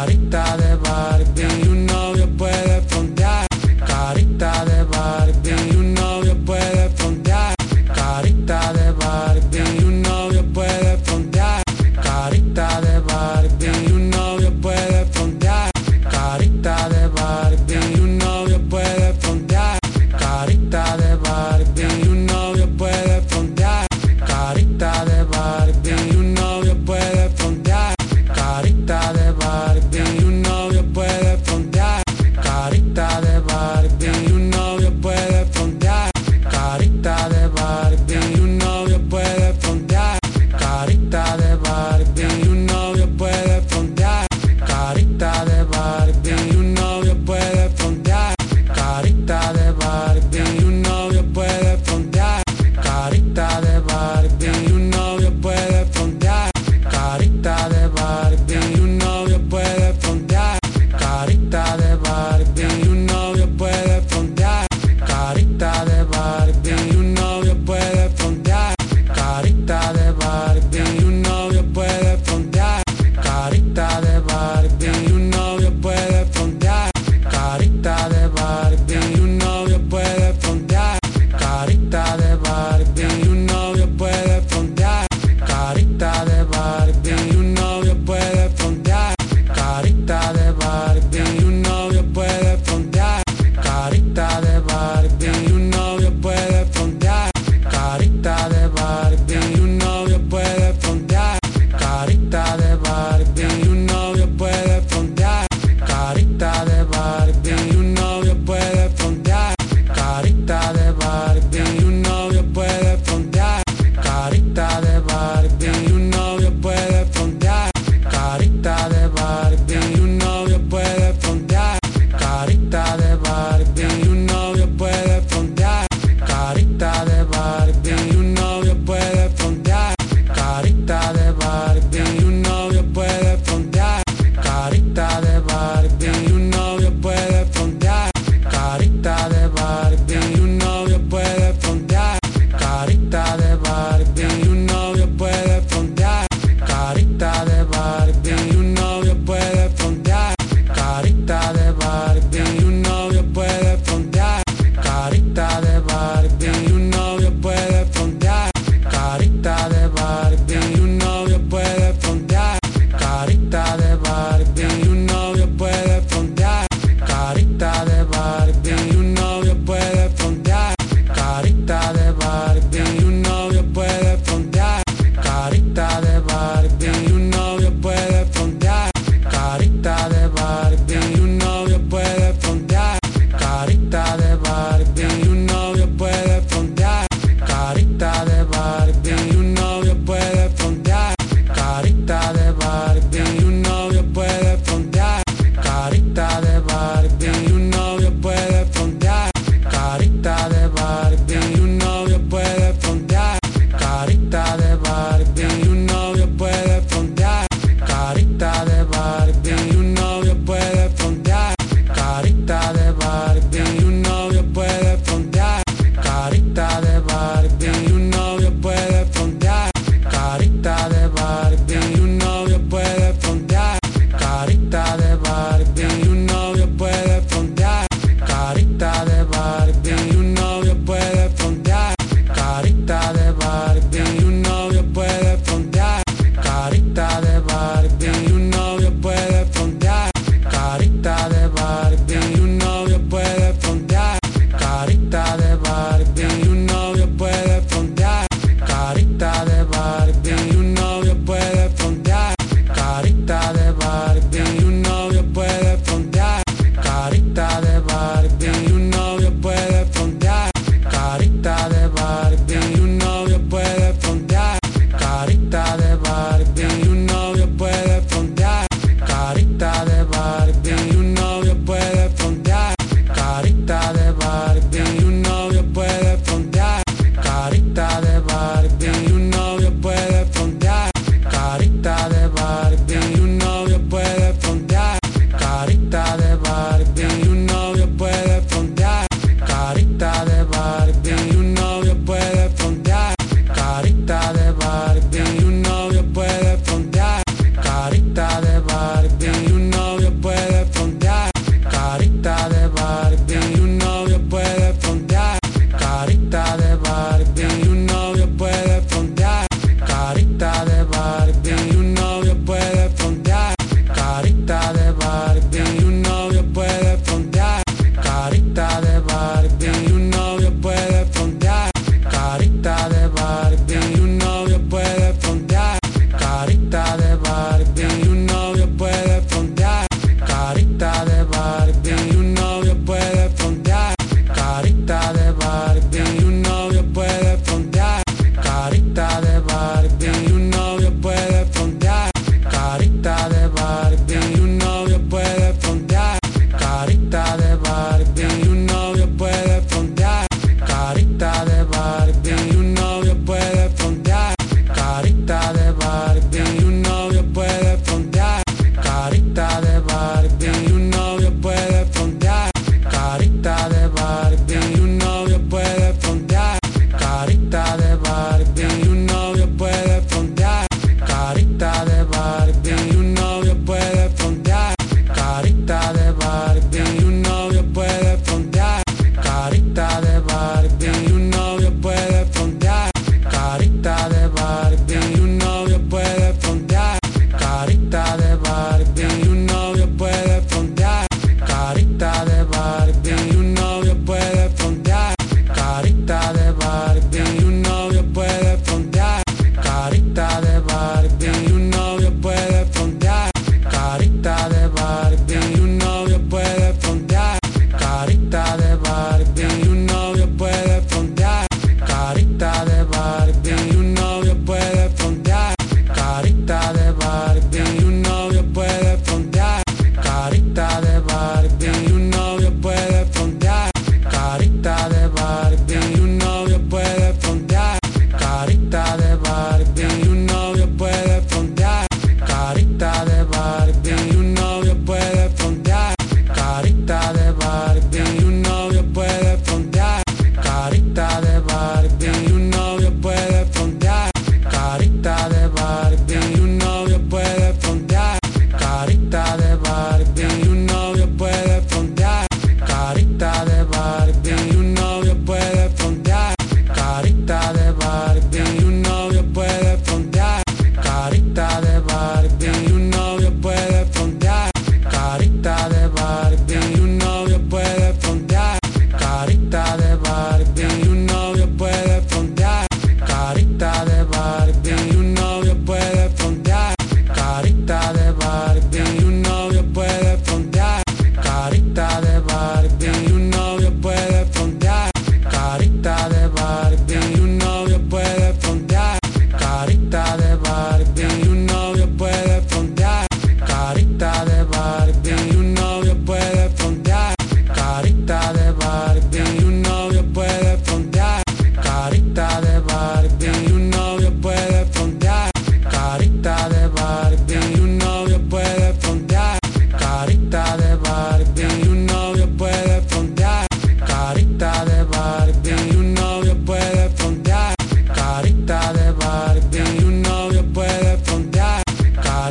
carita